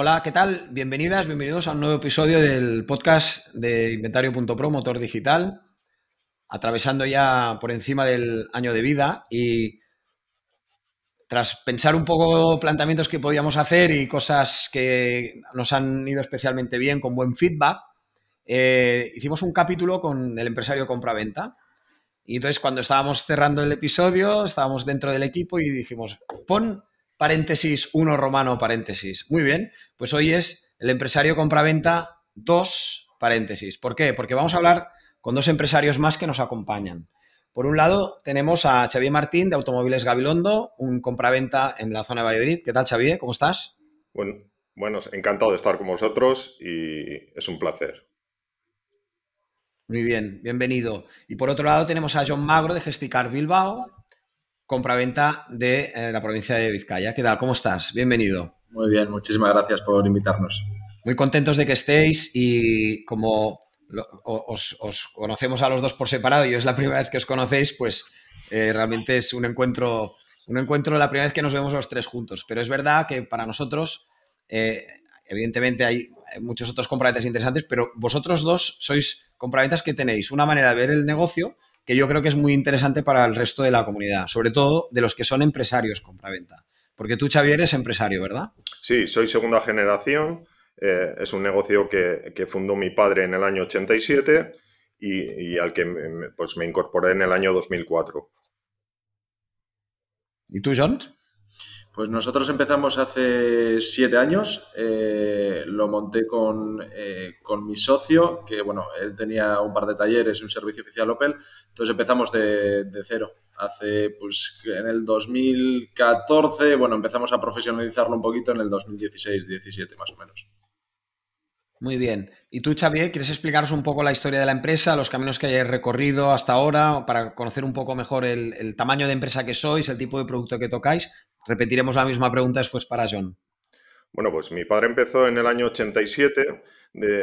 Hola, ¿qué tal? Bienvenidas, bienvenidos a un nuevo episodio del podcast de Inventario.pro, motor digital, atravesando ya por encima del año de vida y tras pensar un poco planteamientos que podíamos hacer y cosas que nos han ido especialmente bien con buen feedback, eh, hicimos un capítulo con el empresario compra-venta. Y entonces cuando estábamos cerrando el episodio, estábamos dentro del equipo y dijimos, pon paréntesis 1 romano paréntesis. Muy bien, pues hoy es el empresario compraventa 2 paréntesis. ¿Por qué? Porque vamos a hablar con dos empresarios más que nos acompañan. Por un lado, tenemos a Xavier Martín de Automóviles Gabilondo, un compraventa en la zona de Valladolid. ¿Qué tal, Xavier? ¿Cómo estás? Bueno, bueno, encantado de estar con vosotros y es un placer. Muy bien, bienvenido. Y por otro lado tenemos a John Magro de Gesticar Bilbao, compraventa de eh, la provincia de Vizcaya. ¿Qué tal? ¿Cómo estás? Bienvenido. Muy bien, muchísimas gracias por invitarnos. Muy contentos de que estéis y como os, conocemos a los dos por separado y es la primera vez que os conocéis, pues eh, realmente es un encuentro, un encuentro la primera vez que nos vemos los tres juntos. Pero es verdad que para nosotros, eh, evidentemente hay muchos otros compraventas interesantes, pero vosotros dos sois compraventas que tenéis una manera de ver el negocio que yo creo que es muy interesante para el resto de la comunidad, sobre todo de los que son empresarios compraventa. Porque tú, Xavier, eres empresario, ¿verdad? Sí, soy segunda generación. Eh, es un negocio que, fundó mi padre en el año 87 y, y al que me, pues me incorporé en el año 2004. ¿Y tú, John? Pues nosotros empezamos hace siete años, eh, lo monté eh, con, mi socio, que bueno, él tenía un par de talleres y un servicio oficial Opel, entonces empezamos de, de, cero. Hace, pues en el 2014, bueno, empezamos a profesionalizarlo un poquito en el 2016-17 más o menos. Muy bien. ¿Y tú, Xavier, quieres explicarnos un poco la historia de la empresa, los caminos que hayáis recorrido hasta ahora, para conocer un poco mejor el, el, tamaño de empresa que sois, el tipo de producto que tocáis? Repetiremos la misma pregunta después para John. Bueno, pues mi padre empezó en el año 87,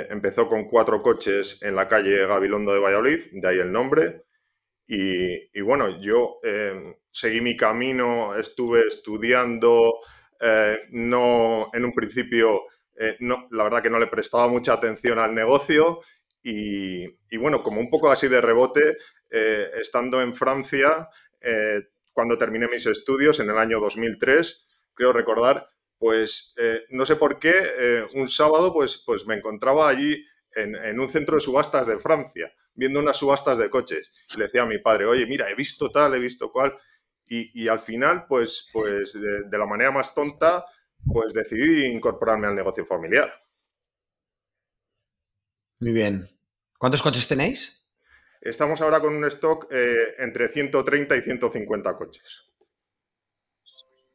empezó con cuatro coches en la calle Gabilondo de Valladolid, de ahí el nombre. Y, bueno, yo em, seguí mi camino, estuve estudiando, eh, no en un principio, eh, la verdad que no le prestaba mucha atención al negocio y, bueno, como un poco así de rebote, eh, estando en Francia, cuando terminé mis estudios en el año 2003, creo recordar, pues eh, no sé por qué, eh, un sábado pues, pues me encontraba allí en, un centro de subastas de Francia, viendo unas subastas de coches. Y le decía a mi padre, oye, mira, he visto tal, he visto cual. Y, al final, pues, pues de, la manera más tonta, pues decidí incorporarme al negocio familiar. Muy bien. ¿Cuántos coches tenéis? Estamos ahora con un stock eh, entre 130 y 150 coches.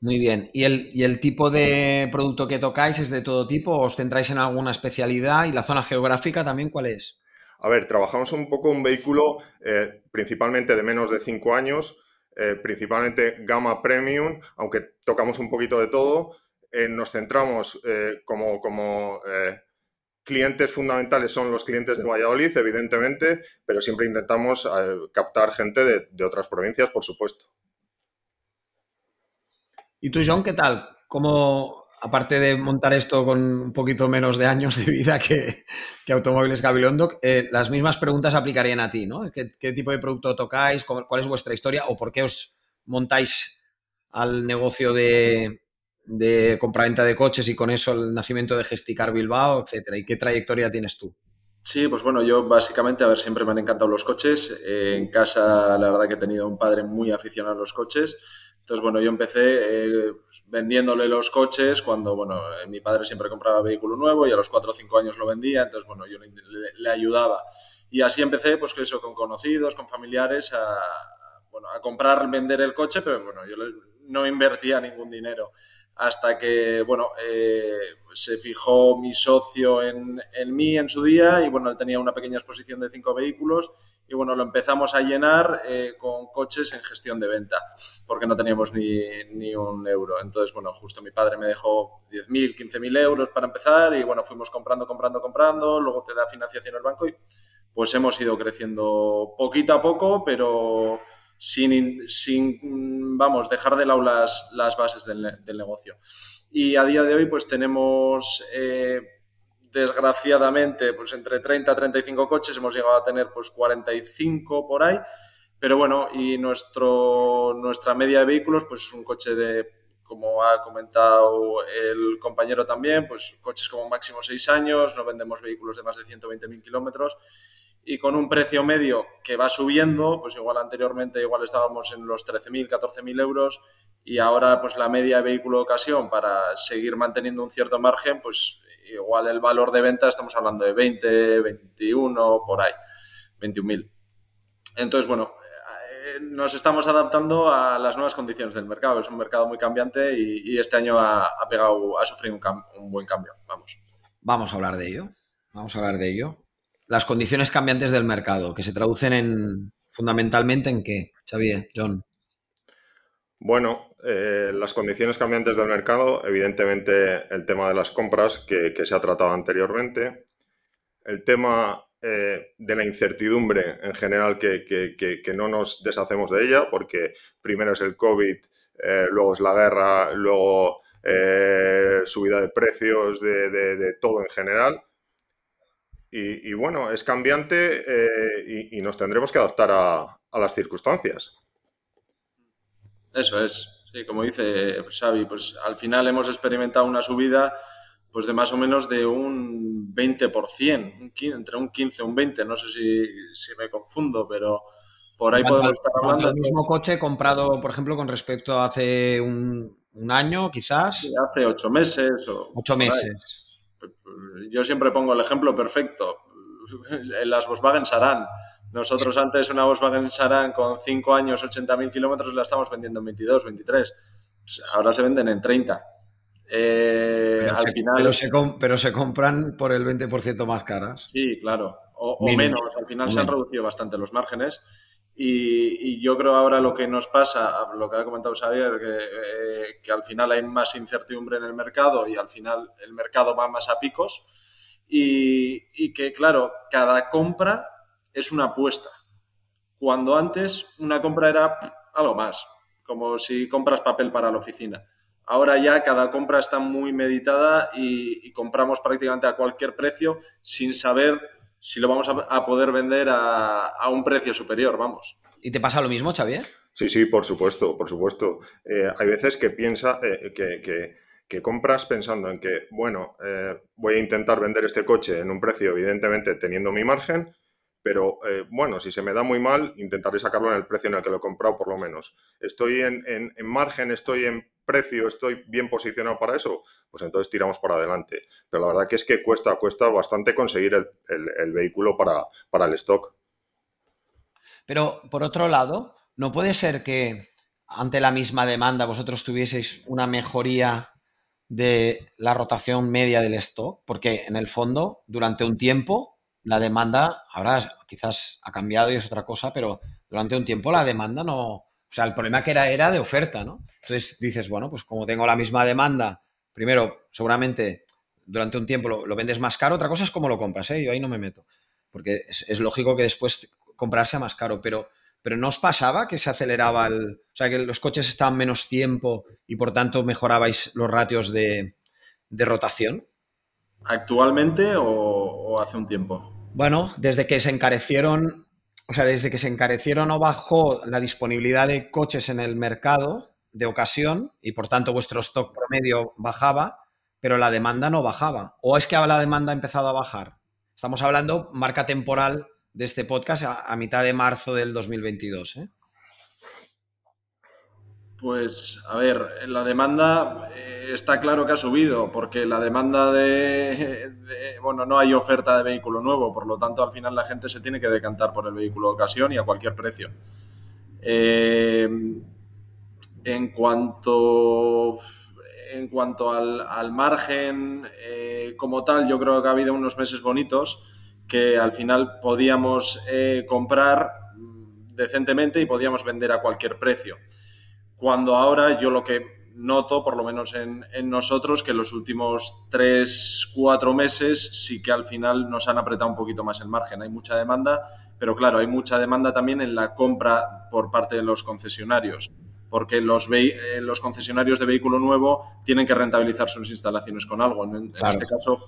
Muy bien. ¿Y el, tipo de producto que tocáis es de todo tipo? ¿Os centráis en alguna especialidad? ¿Y la zona geográfica también cuál es? A ver, trabajamos un poco un vehículo eh, principalmente de menos de 5 años, eh, principalmente gama premium, aunque tocamos un poquito de todo. nos centramos como, como clientes fundamentales son los clientes de Valladolid, evidentemente, pero siempre intentamos eh, captar gente de, otras provincias, por supuesto. ¿Y tú, John, qué tal? ¿Cómo, aparte de montar esto con un poquito menos de años de vida que, Automóviles Gabilondo, eh, las mismas preguntas aplicarían a ti, ¿no? ¿Qué, tipo de producto tocáis? ¿Cuál es vuestra historia? ¿O por qué os montáis al negocio de, de compraventa de coches y con eso el nacimiento de Gesticar Bilbao, etcétera? ¿Y qué trayectoria tienes tú? Sí, pues bueno, yo básicamente, a ver, siempre me han encantado los coches. Eh, en casa, la verdad que he tenido un padre muy aficionado a los coches. Entonces, bueno, yo empecé eh, vendiéndole los coches cuando, bueno, eh, mi padre siempre compraba vehículo nuevo y a los 4 o 5 años lo vendía. Entonces, bueno, yo le, ayudaba. Y así empecé, pues que eso, con conocidos, con familiares, a, bueno, a comprar, vender el coche, pero bueno, yo no invertía ningún dinero. Hasta que, bueno, eh, se fijó mi socio en, mí en su día y, bueno, él tenía una pequeña exposición de cinco vehículos y, bueno, lo empezamos a llenar eh, con coches en gestión de venta, porque no teníamos ni, ni, un euro. Entonces, bueno, justo mi padre me dejó 10.000, 15.000 euros para empezar y, bueno, fuimos comprando, comprando, comprando, luego te da financiación el banco y, pues hemos ido creciendo poquito a poco, pero sin, sin vamos, dejar de lado las, bases del, negocio. Y a día de hoy, pues tenemos, eh, desgraciadamente, pues entre 30 a 35 coches, hemos llegado a tener pues 45 por ahí, pero bueno, y nuestro, nuestra media de vehículos, pues es un coche de, como ha comentado el compañero también, pues coches como máximo 6 años, no vendemos vehículos de más de 120.000 kilómetros y con un precio medio que va subiendo, pues igual anteriormente igual estábamos en los 13.000, 14.000 euros y ahora pues la media de vehículo de ocasión para seguir manteniendo un cierto margen, pues igual el valor de venta estamos hablando de 20, 21, por ahí, 21.000. Entonces, bueno, eh, nos estamos adaptando a las nuevas condiciones del mercado. Es un mercado muy cambiante y, este año ha, pegado, ha sufrido un, un buen cambio. Vamos. Vamos a hablar de ello. Vamos a hablar de ello las condiciones cambiantes del mercado, que se traducen en fundamentalmente en qué, Xavier, John. Bueno, eh, las condiciones cambiantes del mercado, evidentemente el tema de las compras que, se ha tratado anteriormente, el tema eh, de la incertidumbre en general que, no nos deshacemos de ella, porque primero es el COVID, eh, luego es la guerra, luego subida de precios de todo en general y, bueno, es cambiante eh, y, nos tendremos que adaptar a, las circunstancias. Eso es, sí, como dice Xavi, pues al final hemos experimentado una subida pues de más o menos de un 20%, entre un 15 y un 20, no sé si, me confundo, pero por ahí podemos estar hablando. El mismo coche comprado, por ejemplo, con respecto a hace un, año, quizás. hace ocho meses. O ocho meses yo siempre pongo el ejemplo perfecto. Las Volkswagen Saran. Nosotros antes una Volkswagen Saran con 5 años, 80.000 kilómetros, la estamos vendiendo en 22, 23. Pues ahora se venden en 30. Eh, pero, al se, final... pero, se compran por el 20% más caras. Sí, claro. O, menos. Al final se han reducido bastante los márgenes. Y, yo creo ahora lo que nos pasa, lo que ha comentado Xavier, que, eh, que, al final hay más incertidumbre en el mercado y al final el mercado va más a picos y, que, claro, cada compra es una apuesta. Cuando antes una compra era algo más, como si compras papel para la oficina. Ahora ya cada compra está muy meditada y, y compramos prácticamente a cualquier precio sin saber si lo vamos a, poder vender a, un precio superior, vamos. ¿Y te pasa lo mismo, Xavier? Sí, sí, por supuesto, por supuesto. Eh, hay veces que piensa eh, que, compras pensando en que, bueno, eh, voy a intentar vender este coche en un precio, evidentemente teniendo mi margen, pero bueno, si se me da muy mal, intentaré sacarlo en el precio en el que lo he comprado, por lo menos. Estoy en, en margen, estoy en precio, estoy bien posicionado para eso, pues entonces tiramos para adelante. Pero la verdad que es que cuesta, cuesta bastante conseguir el, vehículo para, para el stock. Pero por otro lado, ¿no puede ser que ante la misma demanda vosotros tuvieseis una mejoría de la rotación media del stock? Porque en el fondo, durante un tiempo, la demanda, ahora quizás ha cambiado y es otra cosa, pero durante un tiempo la demanda no, o sea, el problema que era era de oferta, ¿no? Entonces dices, bueno, pues como tengo la misma demanda, primero, seguramente durante un tiempo lo, vendes más caro, otra cosa es cómo lo compras, ¿eh? Yo ahí no me meto, porque es, lógico que después comprarse más caro, pero, pero ¿no os pasaba que se aceleraba el... O sea, que los coches estaban menos tiempo y por tanto mejorabais los ratios de, rotación? ¿Actualmente o hace un tiempo? Bueno, desde que se encarecieron o sea, desde que se encarecieron o bajó la disponibilidad de coches en el mercado de ocasión y por tanto vuestro stock promedio bajaba, pero la demanda no bajaba. ¿O es que la demanda ha empezado a bajar? Estamos hablando marca temporal de este podcast a, mitad de marzo del 2022. ¿eh? Pues, a ver, la demanda eh, está claro que ha subido, porque la demanda de, Bueno, no hay oferta de vehículo nuevo, por lo tanto, al final la gente se tiene que decantar por el vehículo de ocasión y a cualquier precio. Eh, en cuanto. en cuanto al, margen eh, como tal, yo creo que ha habido unos meses bonitos que al final podíamos comprar decentemente y podíamos vender a cualquier precio. Cuando ahora yo lo que noto, por lo menos en, nosotros, que en los últimos tres, cuatro meses sí que al final nos han apretado un poquito más el margen. Hay mucha demanda, pero claro, hay mucha demanda también en la compra por parte de los concesionarios, porque los, eh, los concesionarios de vehículo nuevo tienen que rentabilizar sus instalaciones con algo. En, este caso...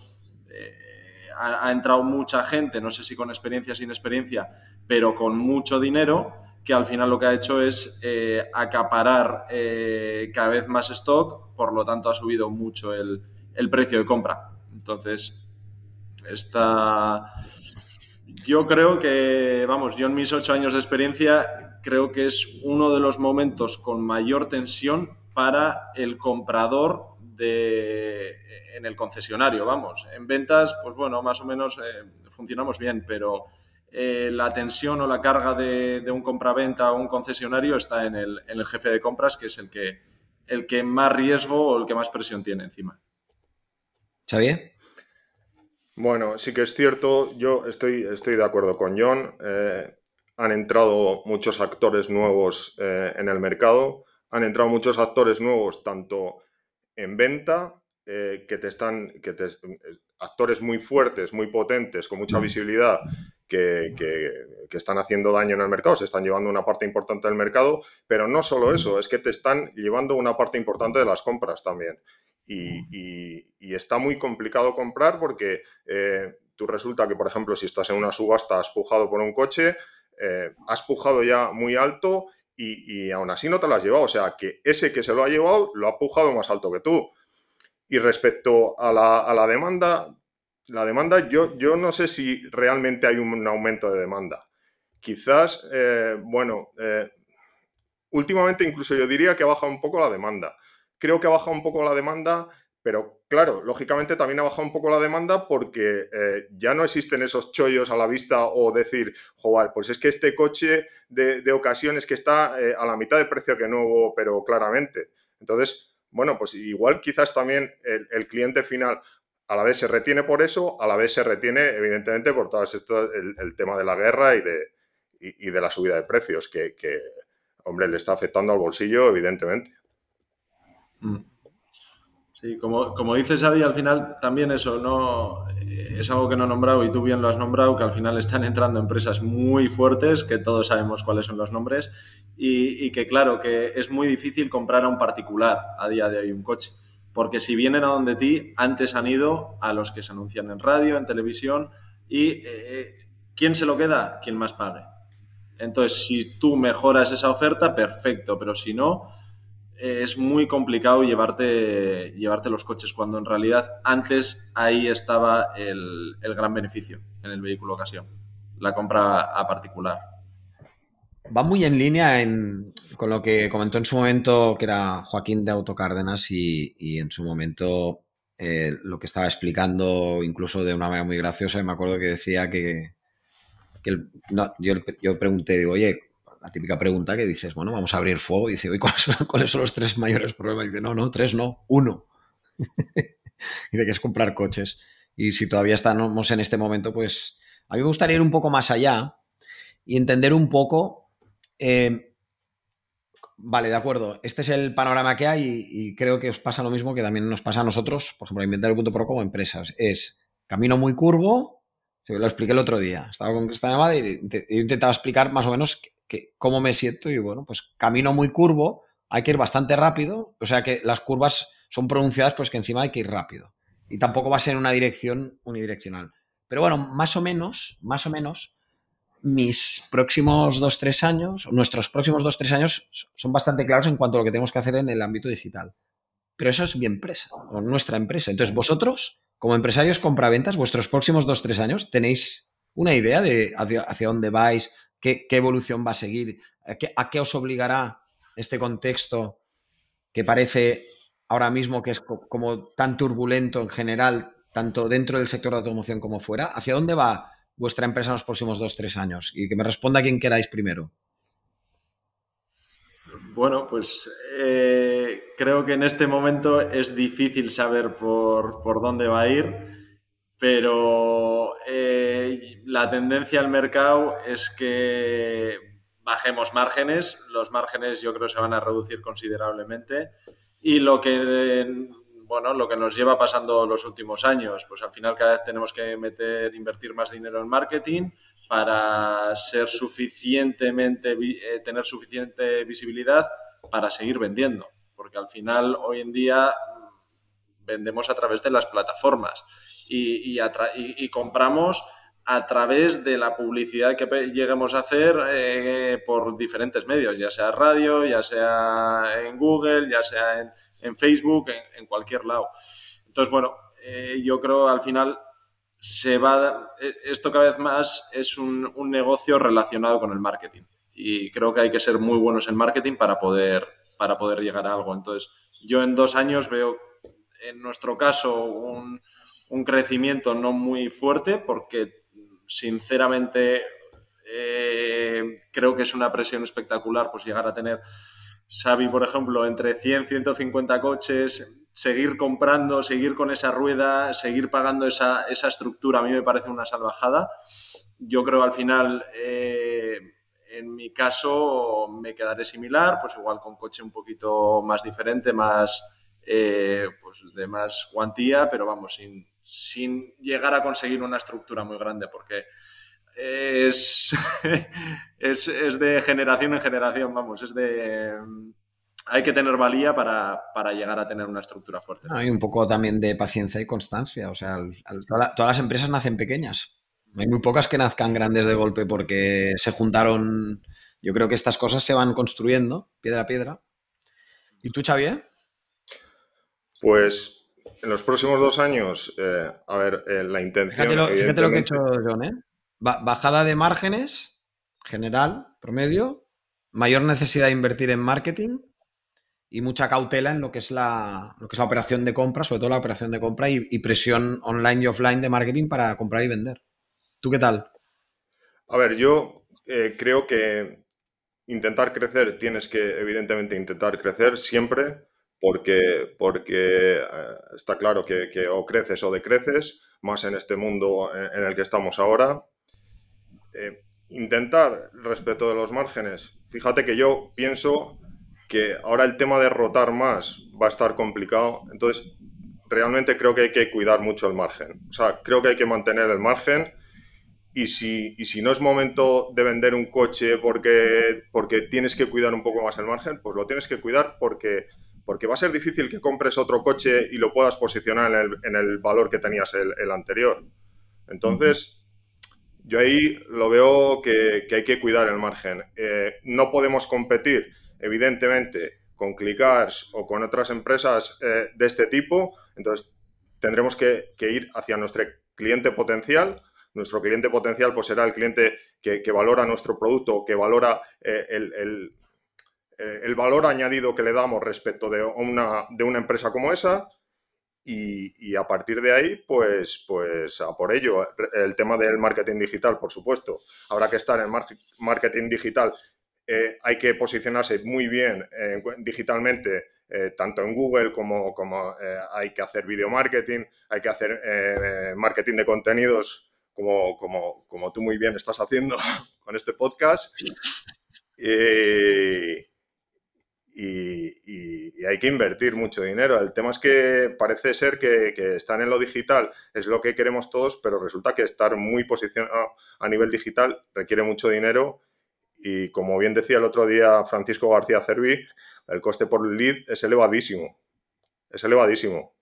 Eh, ha, entrado mucha gente, no sé si con experiencia, sin experiencia, pero con mucho dinero que al final lo que ha hecho es eh, acaparar eh, cada vez más stock, por lo tanto ha subido mucho el, precio de compra. Entonces, está... Yo creo que, vamos, yo en mis ocho años de experiencia creo que es uno de los momentos con mayor tensión para el comprador de, en el concesionario, vamos. En ventas, pues bueno, más o menos eh, funcionamos bien, pero eh, la tensión o la carga de, un compraventa o un concesionario está en el, jefe de compras, que es el que, el que más riesgo o el que más presión tiene encima. ¿Xavier? Bueno, sí que es cierto, yo estoy, estoy de acuerdo con John. Eh, han entrado muchos actores nuevos eh, en el mercado, han entrado muchos actores nuevos tanto en venta, que te están, que te, actores muy fuertes, muy potentes, con mucha mm. visibilidad, que, están haciendo daño en el mercado, se están llevando una parte importante del mercado, pero no solo eso, es que te están llevando una parte importante de las compras también. Y, está muy complicado comprar porque eh, tú resulta que, por ejemplo, si estás en una subasta, has pujado por un coche, eh, has pujado ya muy alto y, aún así no te lo has llevado. O sea, que ese que se lo ha llevado lo ha pujado más alto que tú. Y respecto a la, a la demanda, la demanda, yo, yo no sé si realmente hay un, aumento de demanda. Quizás, eh, bueno, eh, últimamente incluso yo diría que ha bajado un poco la demanda. Creo que ha bajado un poco la demanda, pero claro, lógicamente también ha bajado un poco la demanda porque eh, ya no existen esos chollos a la vista o decir, joder, pues es que este coche de, de ocasiones que está a la mitad de precio que nuevo, pero claramente. Entonces, bueno, pues igual quizás también el cliente final a la vez se retiene por eso, a la vez se retiene, evidentemente, por todo esto, el, tema de la guerra y de, de la subida de precios, que, hombre, le está afectando al bolsillo, evidentemente. Mm. Sí, como, como dices, Xavi, al final también eso no eh, es algo que no he nombrado y tú bien lo has nombrado, que al final están entrando empresas muy fuertes, que todos sabemos cuáles son los nombres, y, y que claro, que es muy difícil comprar a un particular a día de hoy un coche porque si vienen a donde ti, antes han ido a los que se anuncian en radio, en televisión, y eh, ¿quién se lo queda? Quien más pague. Entonces, si tú mejoras esa oferta, perfecto, pero si no, es muy complicado llevarte, llevarte los coches, cuando en realidad antes ahí estaba el, el gran beneficio en el vehículo ocasión, la compra a particular va muy en línea con lo que comentó en su momento, que era Joaquín de Autocárdenas, y, y en su momento eh, lo que estaba explicando, incluso de una manera muy graciosa, y me acuerdo que decía que, yo, pregunté, digo, oye, la típica pregunta que dices, bueno, vamos a abrir fuego, y dice, oye, ¿cuáles son, los tres mayores problemas? Y dice, no, no, tres no, uno. dice que es comprar coches. Y si todavía estamos en este momento, pues a mí me gustaría ir un poco más allá y entender un poco eh, vale, de acuerdo. Este es el panorama que hay y, creo que os pasa lo mismo que también nos pasa a nosotros, por ejemplo, Inventario.pro como empresas. Es camino muy curvo, se lo expliqué el otro día. Estaba con Cristian Amada y, intentaba explicar más o menos cómo me siento y bueno, pues camino muy curvo, hay que ir bastante rápido, o sea que las curvas son pronunciadas, pues que encima hay que ir rápido. Y tampoco va a ser una dirección unidireccional. Pero bueno, más o menos, más o menos, mis próximos dos, tres años, nuestros próximos dos, tres años son bastante claros en cuanto a lo que tenemos que hacer en el ámbito digital. Pero eso es mi empresa, o nuestra empresa. Entonces, vosotros, como empresarios compraventas, vuestros próximos dos, tres años, ¿tenéis una idea de hacia, dónde vais? Qué, evolución va a seguir? ¿A qué, ¿A qué os obligará este contexto que parece ahora mismo que es como tan turbulento en general, tanto dentro del sector de automoción como fuera? ¿Hacia dónde va vuestra empresa en los próximos dos, tres años? Y que me responda quien queráis primero. Bueno, pues eh, creo que en este momento es difícil saber por, por dónde va a ir, pero eh, la tendencia al mercado es que bajemos márgenes, los márgenes yo creo se van a reducir considerablemente y lo que bueno, lo que nos lleva pasando los últimos años, pues al final cada vez tenemos que meter, invertir más dinero en marketing para ser suficientemente, eh, tener suficiente visibilidad para seguir vendiendo, porque al final hoy en día mm, vendemos a través de las plataformas. Y, y, compramos a través de la publicidad que lleguemos a hacer eh, por diferentes medios, ya sea radio, ya sea en Google, ya sea en, Facebook, en, cualquier lado. Entonces, bueno, eh, yo creo al final se va, eh, esto cada vez más es un, negocio relacionado con el marketing y creo que hay que ser muy buenos en marketing para poder, para poder llegar a algo. Entonces, yo en dos años veo en nuestro caso un, un crecimiento no muy fuerte porque sinceramente eh, creo que es una presión espectacular pues llegar a tener Xavi, por ejemplo, entre 100, 150 coches, seguir comprando, seguir con esa rueda, seguir pagando esa, estructura, a mí me parece una salvajada. Yo creo al final, eh, en mi caso, me quedaré similar, pues igual con coche un poquito más diferente, más, eh, pues de más cuantía, pero vamos, sin, sin llegar a conseguir una estructura muy grande, porque es, es, de generación en generación, vamos, es de... Hay que tener valía para, llegar a tener una estructura fuerte. Hay un poco también de paciencia y constancia. O sea, todas las empresas nacen pequeñas. Hay muy pocas que nazcan grandes de golpe porque se juntaron. Yo creo que estas cosas se van construyendo piedra a piedra. ¿Y tú, Xavier? Pues en los próximos dos años, eh, a ver, eh, la intención. Fíjate lo, que he hecho John, ¿eh? bajada de márgenes, general, promedio, mayor necesidad de invertir en marketing y mucha cautela en lo que es la, lo que es la operación de compra, sobre todo la operación de compra y, presión online y offline de marketing para comprar y vender. ¿Tú qué tal? A ver, yo eh, creo que intentar crecer, tienes que evidentemente intentar crecer siempre, porque, porque eh, está claro que, que, o creces o decreces, más en este mundo en el que estamos ahora. Eh, intentar respecto de los márgenes, fíjate que yo pienso que ahora el tema de rotar más va a estar complicado, entonces realmente creo que hay que cuidar mucho el margen. O sea, creo que hay que mantener el margen y si, y si no es momento de vender un coche porque, porque tienes que cuidar un poco más el margen, pues lo tienes que cuidar porque, porque va a ser difícil que compres otro coche y lo puedas posicionar en el, valor que tenías el, anterior. Entonces, yo ahí lo veo que, hay que cuidar el margen. Eh, no podemos competir, evidentemente, con Clickars o con otras empresas eh, de este tipo, entonces tendremos que, ir hacia nuestro cliente potencial. Nuestro cliente potencial pues, será el cliente que, valora nuestro producto, que valora eh, el, valor añadido que le damos respecto de una, de una empresa como esa y, a partir de ahí, pues, pues por ello. El tema del marketing digital, por supuesto. Habrá que estar en marketing digital. Eh, hay que posicionarse muy bien digitalmente, eh, tanto en Google como, como eh, hay que hacer video marketing, hay que hacer marketing de contenidos, como, como, como, tú muy bien estás haciendo con este podcast y, hay que invertir mucho dinero. El tema es que parece ser que, que, estar en lo digital es lo que queremos todos, pero resulta que estar muy posicionado a nivel digital requiere mucho dinero y como bien decía el otro día Francisco García Cervi, el coste por lead es elevadísimo. Es elevadísimo.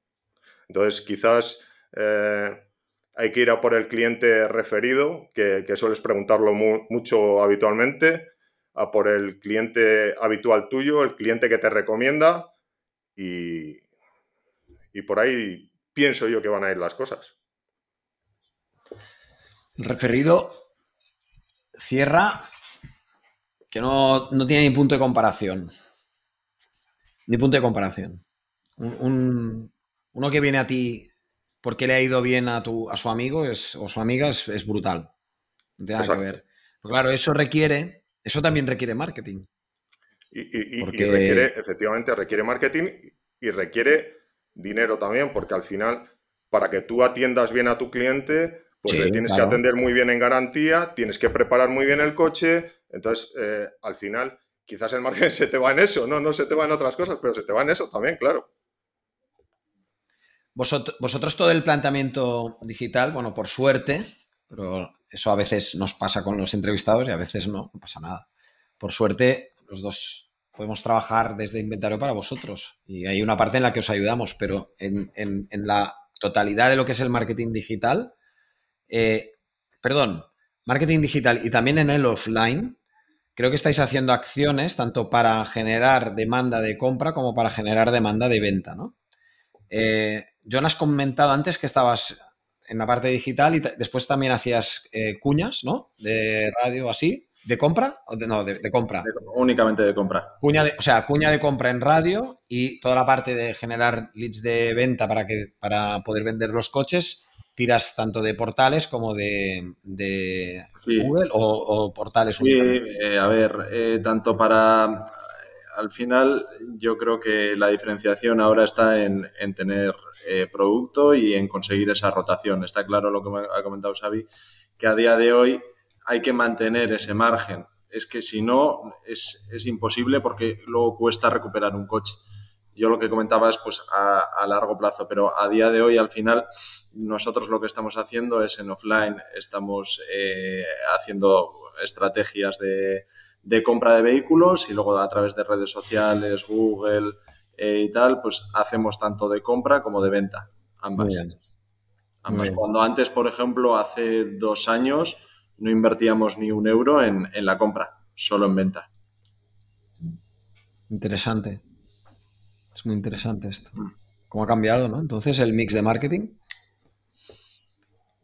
Entonces quizás eh, hay que ir a por el cliente referido, que, sueles preguntarlo mucho habitualmente a por el cliente habitual tuyo, el cliente que te recomienda y, y por ahí pienso yo que van a ir las cosas. El referido cierra que no, tiene ni punto de comparación. Ni punto de comparación. uno que viene a ti porque le ha ido bien a, tu, a su amigo es, o su amiga es, brutal. No tiene nada que ver. claro, eso requiere eso también requiere marketing. Y, requiere, efectivamente, requiere marketing y requiere dinero también, porque al final, para que tú atiendas bien a tu cliente, pues le tienes que atender muy bien en garantía, tienes que preparar muy bien el coche. Entonces, eh, al final, quizás el marketing se te va en eso, no, no se te va en otras cosas, pero se te va en eso también, claro. vosotros todo el planteamiento digital, bueno, por suerte, pero eso a veces nos pasa con los entrevistados y a veces no, no pasa nada. Por suerte, los dos podemos trabajar desde inventario para vosotros y hay una parte en la que os ayudamos, pero en, la totalidad de lo que es el marketing digital, eh, perdón, marketing digital y también en el offline, creo que estáis haciendo acciones tanto para generar demanda de compra como para generar demanda de venta, ¿no? Eh, John, has comentado antes que estabas en la parte digital y después también hacías eh, cuñas, ¿no? De radio así. ¿De compra? O no, de, compra. únicamente de compra. Cuña de, o sea, cuña de compra en radio y toda la parte de generar leads de venta para, que, para poder vender los coches, tiras tanto de portales como de, Google o, portales. Sí, eh, a ver, eh, tanto para... Al final, yo creo que la diferenciación ahora está en, tener eh, producto y en conseguir esa rotación. Está claro lo que ha comentado Xavi, que a día de hoy hay que mantener ese margen. Es que si no, es, imposible porque luego cuesta recuperar un coche. Yo lo que comentaba es pues a, largo plazo, pero a día de hoy al final nosotros lo que estamos haciendo es en offline, estamos eh, haciendo estrategias de, compra de vehículos y luego a través de redes sociales, Google eh, y tal, pues hacemos tanto de compra como de venta, ambas. Ambas. Cuando antes, por ejemplo, hace dos años, no invertíamos ni un euro en, la compra, solo en venta. Interesante. Es muy interesante esto. Mm. ¿Cómo ha cambiado, no? Entonces, el mix de marketing.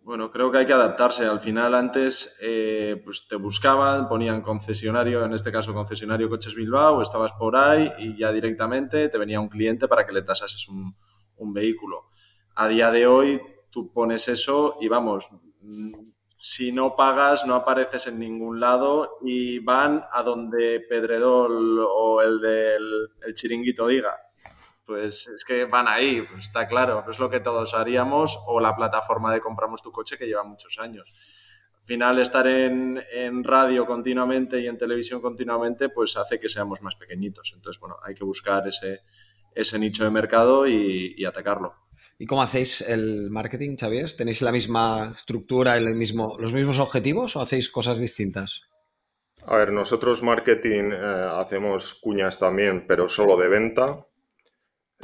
Bueno, creo que hay que adaptarse. Al final, antes eh, pues te buscaban, ponían concesionario, en este caso concesionario Coches Bilbao, estabas por ahí y ya directamente te venía un cliente para que le tasases un, un vehículo. A día de hoy, tú pones eso y vamos, si no pagas no apareces en ningún lado y van a donde Pedredol o el del chiringuito diga. Pues es que van ahí, pues está claro, es lo que todos haríamos o la plataforma de compramos tu coche que lleva muchos años. Al final estar en, radio continuamente y en televisión continuamente pues hace que seamos más pequeñitos. Entonces, bueno, hay que buscar ese, ese nicho de mercado y atacarlo. ¿Y cómo hacéis el marketing, Xavier? ¿Tenéis la misma estructura, el mismo, los mismos objetivos o hacéis cosas distintas? A ver, nosotros marketing eh, hacemos cuñas también, pero solo de venta.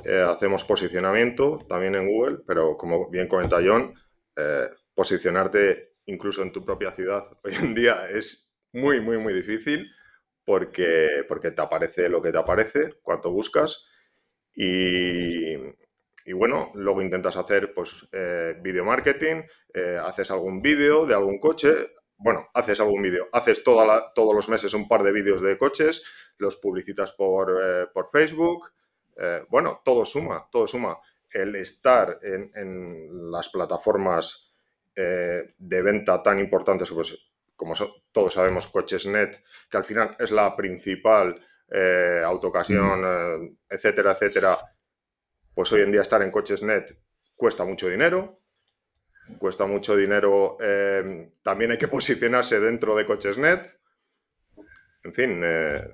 Eh, hacemos posicionamiento también en Google, pero como bien comenta John, eh, posicionarte incluso en tu propia ciudad hoy en día es muy, muy, muy difícil porque, porque te aparece lo que te aparece, cuanto buscas. Y, y bueno, luego intentas hacer pues eh, video marketing, haces algún vídeo de algún coche, bueno, haces algún vídeo, haces toda todos los meses un par de vídeos de coches, los publicitas por, eh, Facebook, bueno, todo suma, todo suma. El estar en, las plataformas de venta tan importantes pues, como todos sabemos, Cochesnet, que al final es la principal autocasión, etcétera, etcétera, pues hoy en día estar en Cochesnet cuesta mucho dinero, cuesta mucho dinero, eh, también hay que posicionarse dentro de Cochesnet, en fin, eh,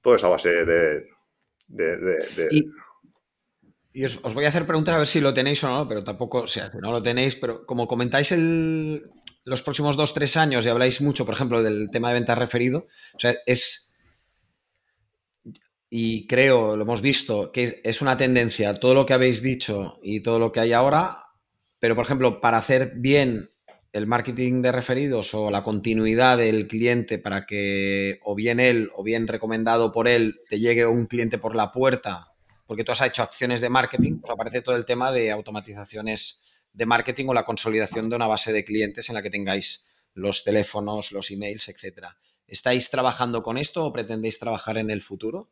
toda esa base de... Y, os, voy a hacer preguntas a ver si lo tenéis o no, pero tampoco, o sea, no lo tenéis, pero como comentáis el, los próximos dos, tres años y habláis mucho, por ejemplo, del tema de ventas referido, o sea, es y creo, lo hemos visto, que es una tendencia todo lo que habéis dicho y todo lo que hay ahora, pero por ejemplo, para hacer bien el marketing de referidos o la continuidad del cliente para que o bien él o bien recomendado por él te llegue un cliente por la puerta, porque tú has hecho acciones de marketing, pues aparece todo el tema de automatizaciones de marketing o la consolidación de una base de clientes en la que tengáis los teléfonos, los emails, etcétera. ¿Estáis trabajando con esto o pretendéis trabajar en el futuro?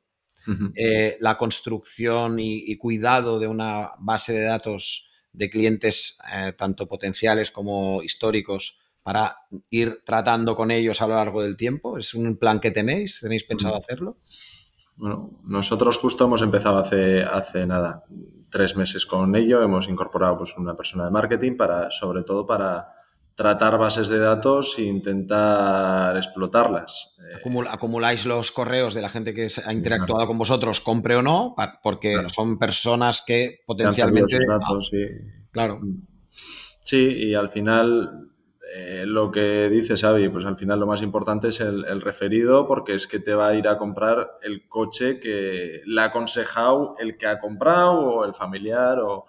Eh, la construcción y, cuidado de una base de datos de clientes eh, tanto potenciales como históricos para ir tratando con ellos a lo largo del tiempo? ¿Es un plan que tenéis? ¿Tenéis pensado hacerlo? Bueno, nosotros justo hemos empezado hace, hace nada, tres meses con ello. Hemos incorporado pues, una persona de marketing para, sobre todo para tratar bases de datos e intentar explotarlas. acumuláis los correos de la gente que ha interactuado con vosotros, compre o no, porque son personas que potencialmente... Datos, sí. Claro. Sí, y al final eh, lo que dice Xavi, pues al final lo más importante es el, referido porque es que te va a ir a comprar el coche que le ha aconsejado el que ha comprado o el familiar o,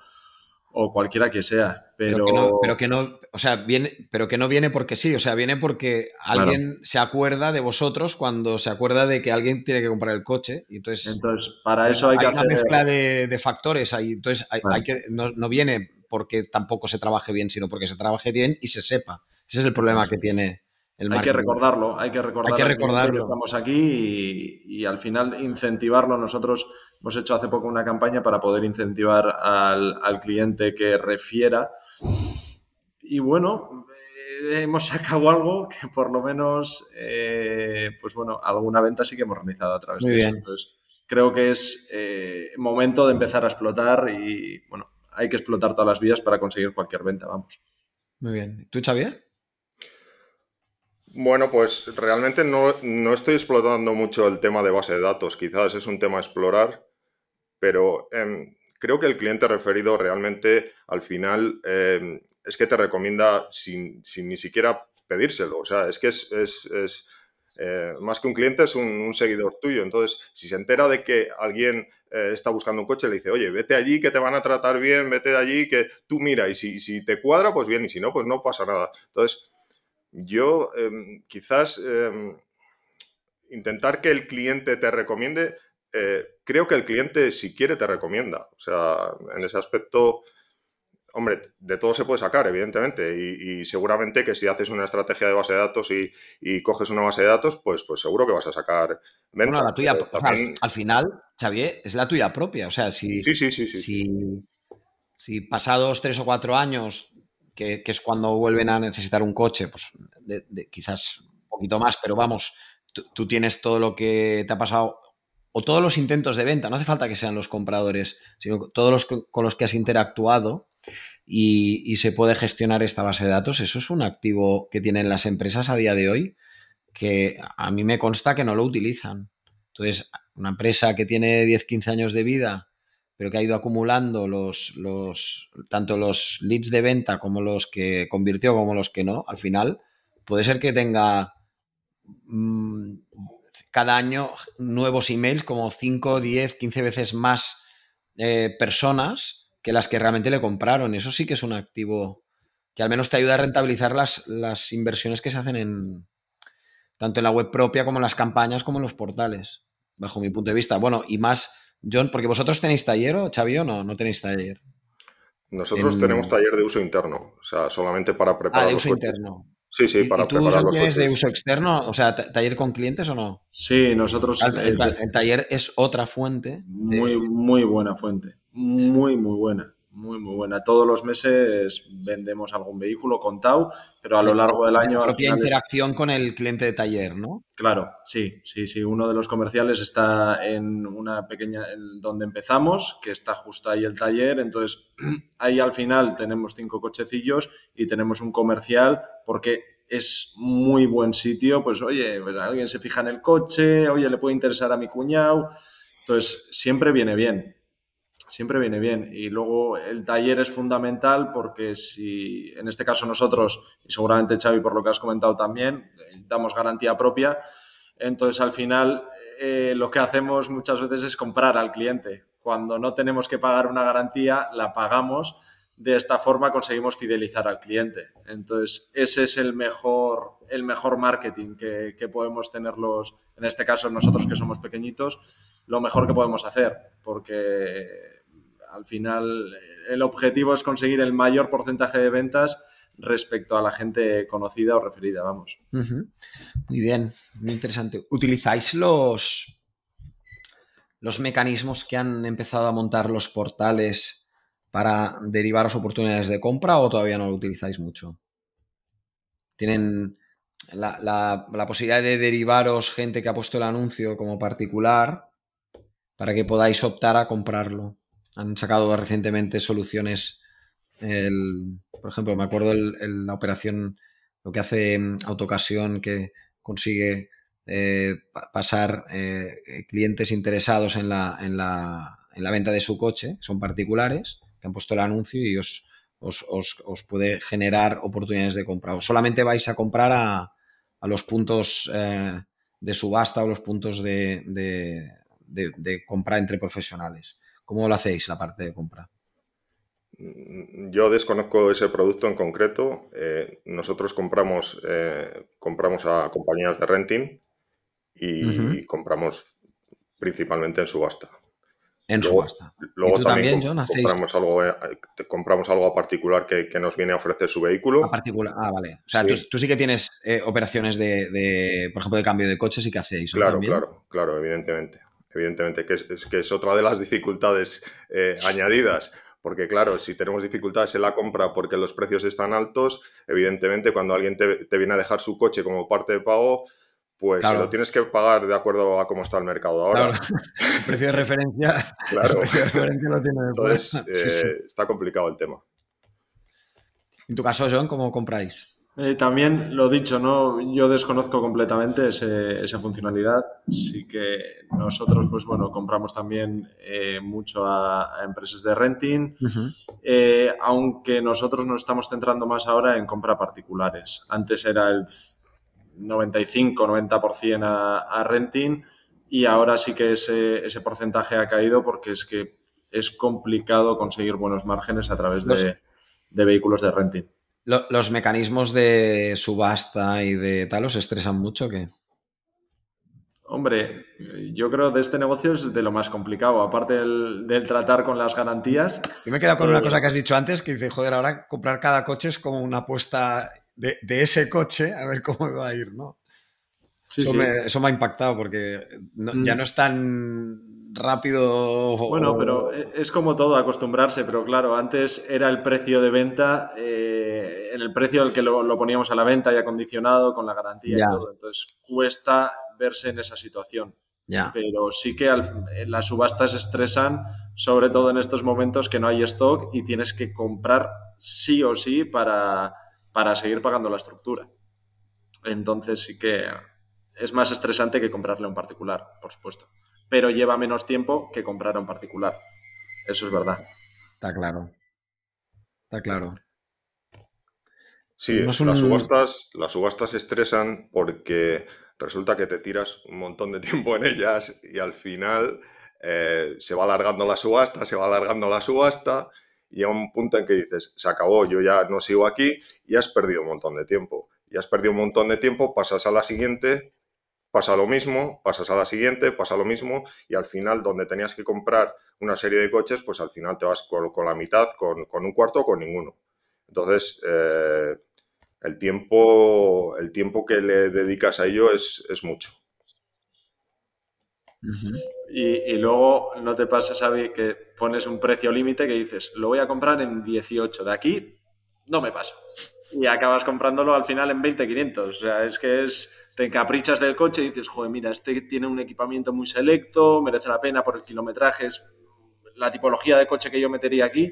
cualquiera que sea. Pero... Pero, que no, o sea, viene, pero que no viene porque sí, o sea, viene porque alguien se acuerda de vosotros cuando se acuerda de que alguien tiene que comprar el coche. Y entonces, entonces, para eso hay, que hacer... una mezcla de, factores ahí. Entonces, hay, que, no, no viene porque tampoco se trabaje bien, sino porque se trabaje bien y se sepa. Ese es el problema que tiene el marketing. Hay que recordarlo, hay que recordar hay que, recordarlo. que estamos aquí y, al final incentivarlo. Nosotros hemos hecho hace poco una campaña para poder incentivar al, cliente que refiera. Y bueno, eh, hemos sacado algo que por lo menos, eh, pues bueno, alguna venta sí que hemos realizado a través de eso. Entonces, creo que es eh, momento de empezar a explotar y bueno, hay que explotar todas las vías para conseguir cualquier venta, vamos. Muy bien. ¿Tú, Xavier? Bueno, pues realmente no, estoy explotando mucho el tema de base de datos. Quizás es un tema a explorar, pero em, creo que el cliente referido realmente al final em, es que te recomienda sin, ni siquiera pedírselo. O sea, es que es, eh, más que un cliente, es un, seguidor tuyo. Entonces, si se entera de que alguien eh, está buscando un coche, le dice, oye, vete allí que te van a tratar bien, vete de allí que tú mira y si, si te cuadra, pues bien, y si no, pues no pasa nada. Entonces, yo em, quizás em, intentar que el cliente te recomiende, eh, creo que el cliente si quiere te recomienda. O sea, en ese aspecto, hombre, de todo se puede sacar, evidentemente, y, seguramente que si haces una estrategia de base de datos y, coges una base de datos, pues, pues seguro que vas a sacar Bueno, la tuya, al, final, Xavier, es la tuya propia. O sea, si, sí, sí, sí, si, si pasados tres o cuatro años que, es cuando vuelven a necesitar un coche, pues de, quizás un poquito más, pero vamos, tú, tienes todo lo que te ha pasado o todos los intentos de venta, no hace falta que sean los compradores, sino todos los con los que has interactuado y, se puede gestionar esta base de datos, eso es un activo que tienen las empresas a día de hoy que a mí me consta que no lo utilizan. Entonces, una empresa que tiene 10, 15 años de vida pero que ha ido acumulando los, los, tanto los leads de venta como los que convirtió como los que no, al final puede ser que tenga mm, cada año nuevos emails como 5, 10, 15 veces más eh, personas que las que realmente le compraron. Eso sí que es un activo que al menos te ayuda a rentabilizar las, las inversiones que se hacen en tanto en la web propia como en las campañas como en los portales, bajo mi punto de vista. Bueno, y más John, porque vosotros tenéis taller o Xavi o no, no tenéis taller. Nosotros tenemos taller de uso interno, o sea, solamente para preparar. Ah, de uso interno. Sí, sí, para ¿Y tú preparar tienes de uso externo? O sea, taller con clientes o no? Sí, nosotros. El, el taller es otra fuente. Muy, muy buena fuente. Muy, muy buena muy, muy buena. Todos los meses vendemos algún vehículo con Tau, pero a lo largo del año... La propia interacción con el cliente de taller, ¿no? Claro, sí, sí, sí. Uno de los comerciales está en una pequeña... donde empezamos, que está justo ahí el taller. Entonces, ahí al final tenemos cinco cochecillos y tenemos un comercial porque es muy buen sitio. Pues, oye, pues alguien se fija en el coche, oye, le puede interesar a mi cuñado. Entonces, siempre viene bien siempre viene bien. Y luego el taller es fundamental porque si, en este caso nosotros, y seguramente Xavi por lo que has comentado también, damos garantía propia, entonces al final eh, lo que hacemos muchas veces es comprar al cliente. Cuando no tenemos que pagar una garantía, la pagamos. De esta forma conseguimos fidelizar al cliente. Entonces, ese es el mejor, el mejor marketing que, que podemos tener los, en este caso nosotros que somos pequeñitos, lo mejor que podemos hacer, porque al final el objetivo es conseguir el mayor porcentaje de ventas respecto a la gente conocida o referida, vamos. Muy bien, muy interesante. ¿Utilizáis los, los mecanismos que han empezado a montar los portales para derivaros oportunidades de compra o todavía no lo utilizáis mucho? ¿Tienen la, la posibilidad de derivaros gente que ha puesto el anuncio como particular para que podáis optar a comprarlo. Han sacado recientemente soluciones, por ejemplo, me acuerdo la operación, lo que hace mm, Autocasión, que consigue eh, pasar eh, clientes interesados en la, en, la, en la, venta de su coche, son particulares, que han puesto el anuncio y os, os, puede generar oportunidades de compra. O solamente vais a comprar a, a los puntos eh, de subasta o los puntos de, compra entre profesionales. ¿Cómo lo hacéis la parte de compra? Mm, yo desconozco ese producto en concreto. Eh, nosotros compramos, eh, compramos a compañías de renting y compramos principalmente en subasta. En subasta. Luego también, compramos, algo, eh, compramos algo a particular que, nos viene a ofrecer su vehículo. A particular, ah, vale. O sea, Tú, sí que tienes operaciones de, por ejemplo, de cambio de coches y que hacéis. Claro, claro, claro, evidentemente evidentemente, que es, que es otra de las dificultades eh, añadidas. Porque claro, si tenemos dificultades en la compra porque los precios están altos, evidentemente cuando alguien te, viene a dejar su coche como parte de pago, pues lo tienes que pagar de acuerdo a cómo está el mercado ahora. El precio de referencia. Claro. El precio de referencia lo tiene Entonces, eh, está complicado el tema. En tu caso, John, ¿cómo compráis? Eh, también lo dicho, ¿no? Yo desconozco completamente esa funcionalidad. Sí que nosotros, pues bueno, compramos también eh, mucho a, empresas de renting, eh, aunque nosotros nos estamos centrando más ahora en compra particulares. Antes era el 95-90% a, a, renting y ahora sí que ese, ese porcentaje ha caído porque es que es complicado conseguir buenos márgenes a través de, de vehículos de renting los mecanismos de subasta y de tal os estresan mucho que Hombre, yo creo de este negocio es de lo más complicado, aparte del, tratar con las garantías. Yo me he quedado con una eh, cosa que has dicho antes, que dice, joder, ahora comprar cada coche es como una apuesta de, ese coche, a ver cómo va a ir, ¿no? Sí, eso, Me, eso, Me, ha impactado porque ya mm. no es tan rápido. Bueno, pero e, es como todo, acostumbrarse, pero claro, antes era el precio de venta, eh, en el precio al que lo, poníamos a la venta y acondicionado con la garantía y todo. Entonces cuesta verse en esa situación. Ya. Pero sí que las subastas estresan, sobre todo en estos momentos que no hay stock y tienes que comprar sí o sí para, para seguir pagando la estructura. Entonces sí que es más estresante que comprarle a un particular, por supuesto pero lleva menos tiempo que comprar a un particular. Eso es verdad. Está claro. Está claro. Sí, las, subastas, las subastas estresan porque resulta que te tiras un montón de tiempo en ellas y al final eh, se va alargando la subasta, se va alargando la subasta y a un punto en que dices, se acabó, yo ya no sigo aquí y has perdido un montón de tiempo. Y has perdido un montón de tiempo, pasas a la siguiente pasa lo mismo, pasas a la siguiente, pasa lo mismo y al final donde tenías que comprar una serie de coches, pues al final te vas con, la mitad, con, un cuarto o con ninguno. Entonces, eh, el, tiempo, el tiempo que le dedicas a ello es, mucho. y, luego no te pasa, Xavi, que pones un precio límite que dices, lo voy a comprar en 18, de aquí no me paso. Y acabas comprándolo al final en 20.500. O sea, es que es te encaprichas del coche y dices, joder, mira, este tiene un equipamiento muy selecto, merece la pena por el kilometraje, es la tipología de coche que yo metería aquí.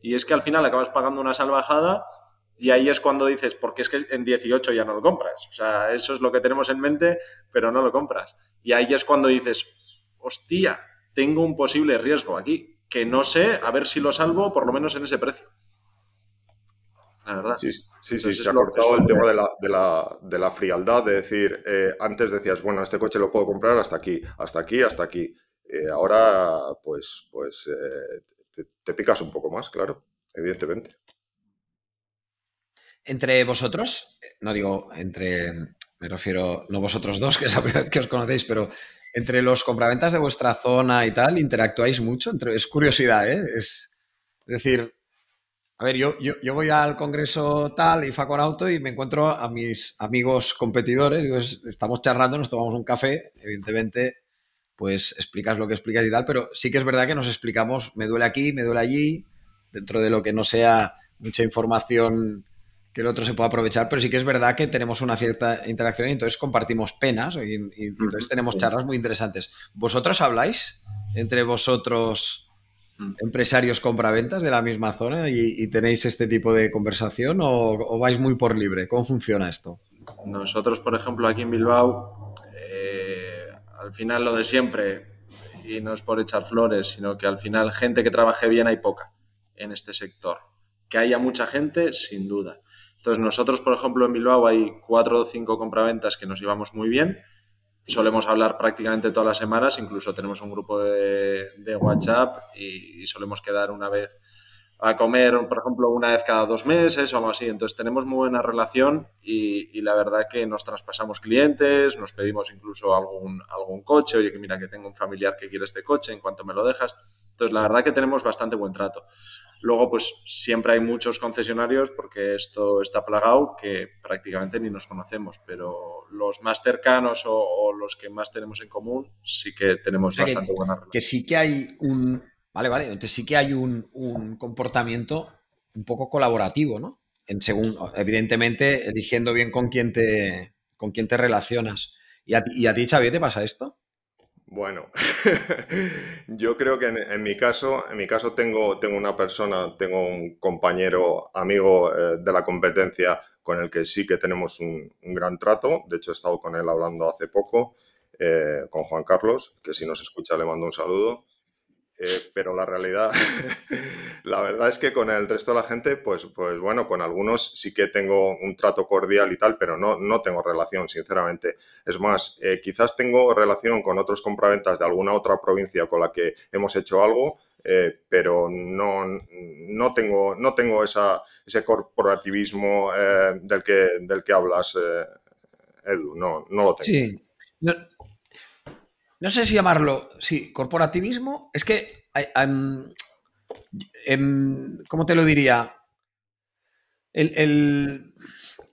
Y es que al final acabas pagando una salvajada y ahí es cuando dices, porque es que en 18 ya no lo compras. O sea, eso es lo que tenemos en mente, pero no lo compras. Y ahí es cuando dices, hostia, tengo un posible riesgo aquí, que no sé, a ver si lo salvo por lo menos en ese precio verdad. Sí, sí, sí se ha cortado el tema de la, de, la, de la, frialdad, de decir, eh, antes decías, bueno, este coche lo puedo comprar hasta aquí, hasta aquí, hasta aquí. Eh, ahora, pues, pues eh, te, picas un poco más, claro, evidentemente. Entre vosotros, no digo entre, me refiero, no vosotros dos, que es la primera vez que os conocéis, pero entre los compraventas de vuestra zona y tal, interactuáis mucho. Entre, es curiosidad, ¿eh? Es, es decir, a ver, yo, yo, voy al congreso tal, y con Auto, y me encuentro a mis amigos competidores, y entonces estamos charlando, nos tomamos un café, evidentemente, pues explicas lo que explicas y tal, pero sí que es verdad que nos explicamos, me duele aquí, me duele allí, dentro de lo que no sea mucha información que el otro se pueda aprovechar, pero sí que es verdad que tenemos una cierta interacción y entonces compartimos penas y, entonces tenemos charlas muy interesantes. ¿Vosotros habláis entre vosotros. Empresarios compraventas de la misma zona, y, tenéis este tipo de conversación o, vais muy por libre? ¿Cómo funciona esto? Nosotros, por ejemplo, aquí en Bilbao, eh, al final lo de siempre, y no es por echar flores, sino que al final gente que trabaje bien hay poca en este sector. Que haya mucha gente, sin duda. Entonces nosotros, por ejemplo, en Bilbao hay cuatro o cinco compraventas que nos llevamos muy bien. Solemos hablar prácticamente todas las semanas, incluso tenemos un grupo de, WhatsApp y, solemos quedar una vez a comer, por ejemplo, una vez cada dos meses o algo así. Entonces tenemos muy buena relación y, la verdad que nos traspasamos clientes, nos pedimos incluso algún, algún coche, oye, que mira que tengo un familiar que quiere este coche, en cuanto me lo dejas. Entonces la verdad que tenemos bastante buen trato. Luego, pues siempre hay muchos concesionarios porque esto está plagado que prácticamente ni nos conocemos, pero los más cercanos o, los que más tenemos en común sí que tenemos bastante buena relación. Que sí que hay un Vale, vale. Entonces sí que hay un, comportamiento un poco colaborativo, ¿no? En según, evidentemente, eligiendo bien con quién te, con quién te relacionas. ¿Y a, y a ti, Xavier, te pasa esto? Bueno, yo creo que en, mi caso, en mi caso tengo, tengo una persona, tengo un compañero, amigo eh, de la competencia con el que sí que tenemos un, gran trato. De hecho, he estado con él hablando hace poco, eh, con Juan Carlos, que si nos escucha le mando un saludo. Eh, pero la realidad, la verdad es que con el resto de la gente, pues, pues bueno, con algunos sí que tengo un trato cordial y tal, pero no, no tengo relación, sinceramente. Es más, eh, quizás tengo relación con otros compraventas de alguna otra provincia con la que hemos hecho algo, eh, pero no, no, tengo, no tengo esa, ese corporativismo del, que, del que hablas, Edu, no, no lo tengo. Sí sé si llamarlo, sí, corporativismo. Es que, em, ¿cómo te lo diría? El,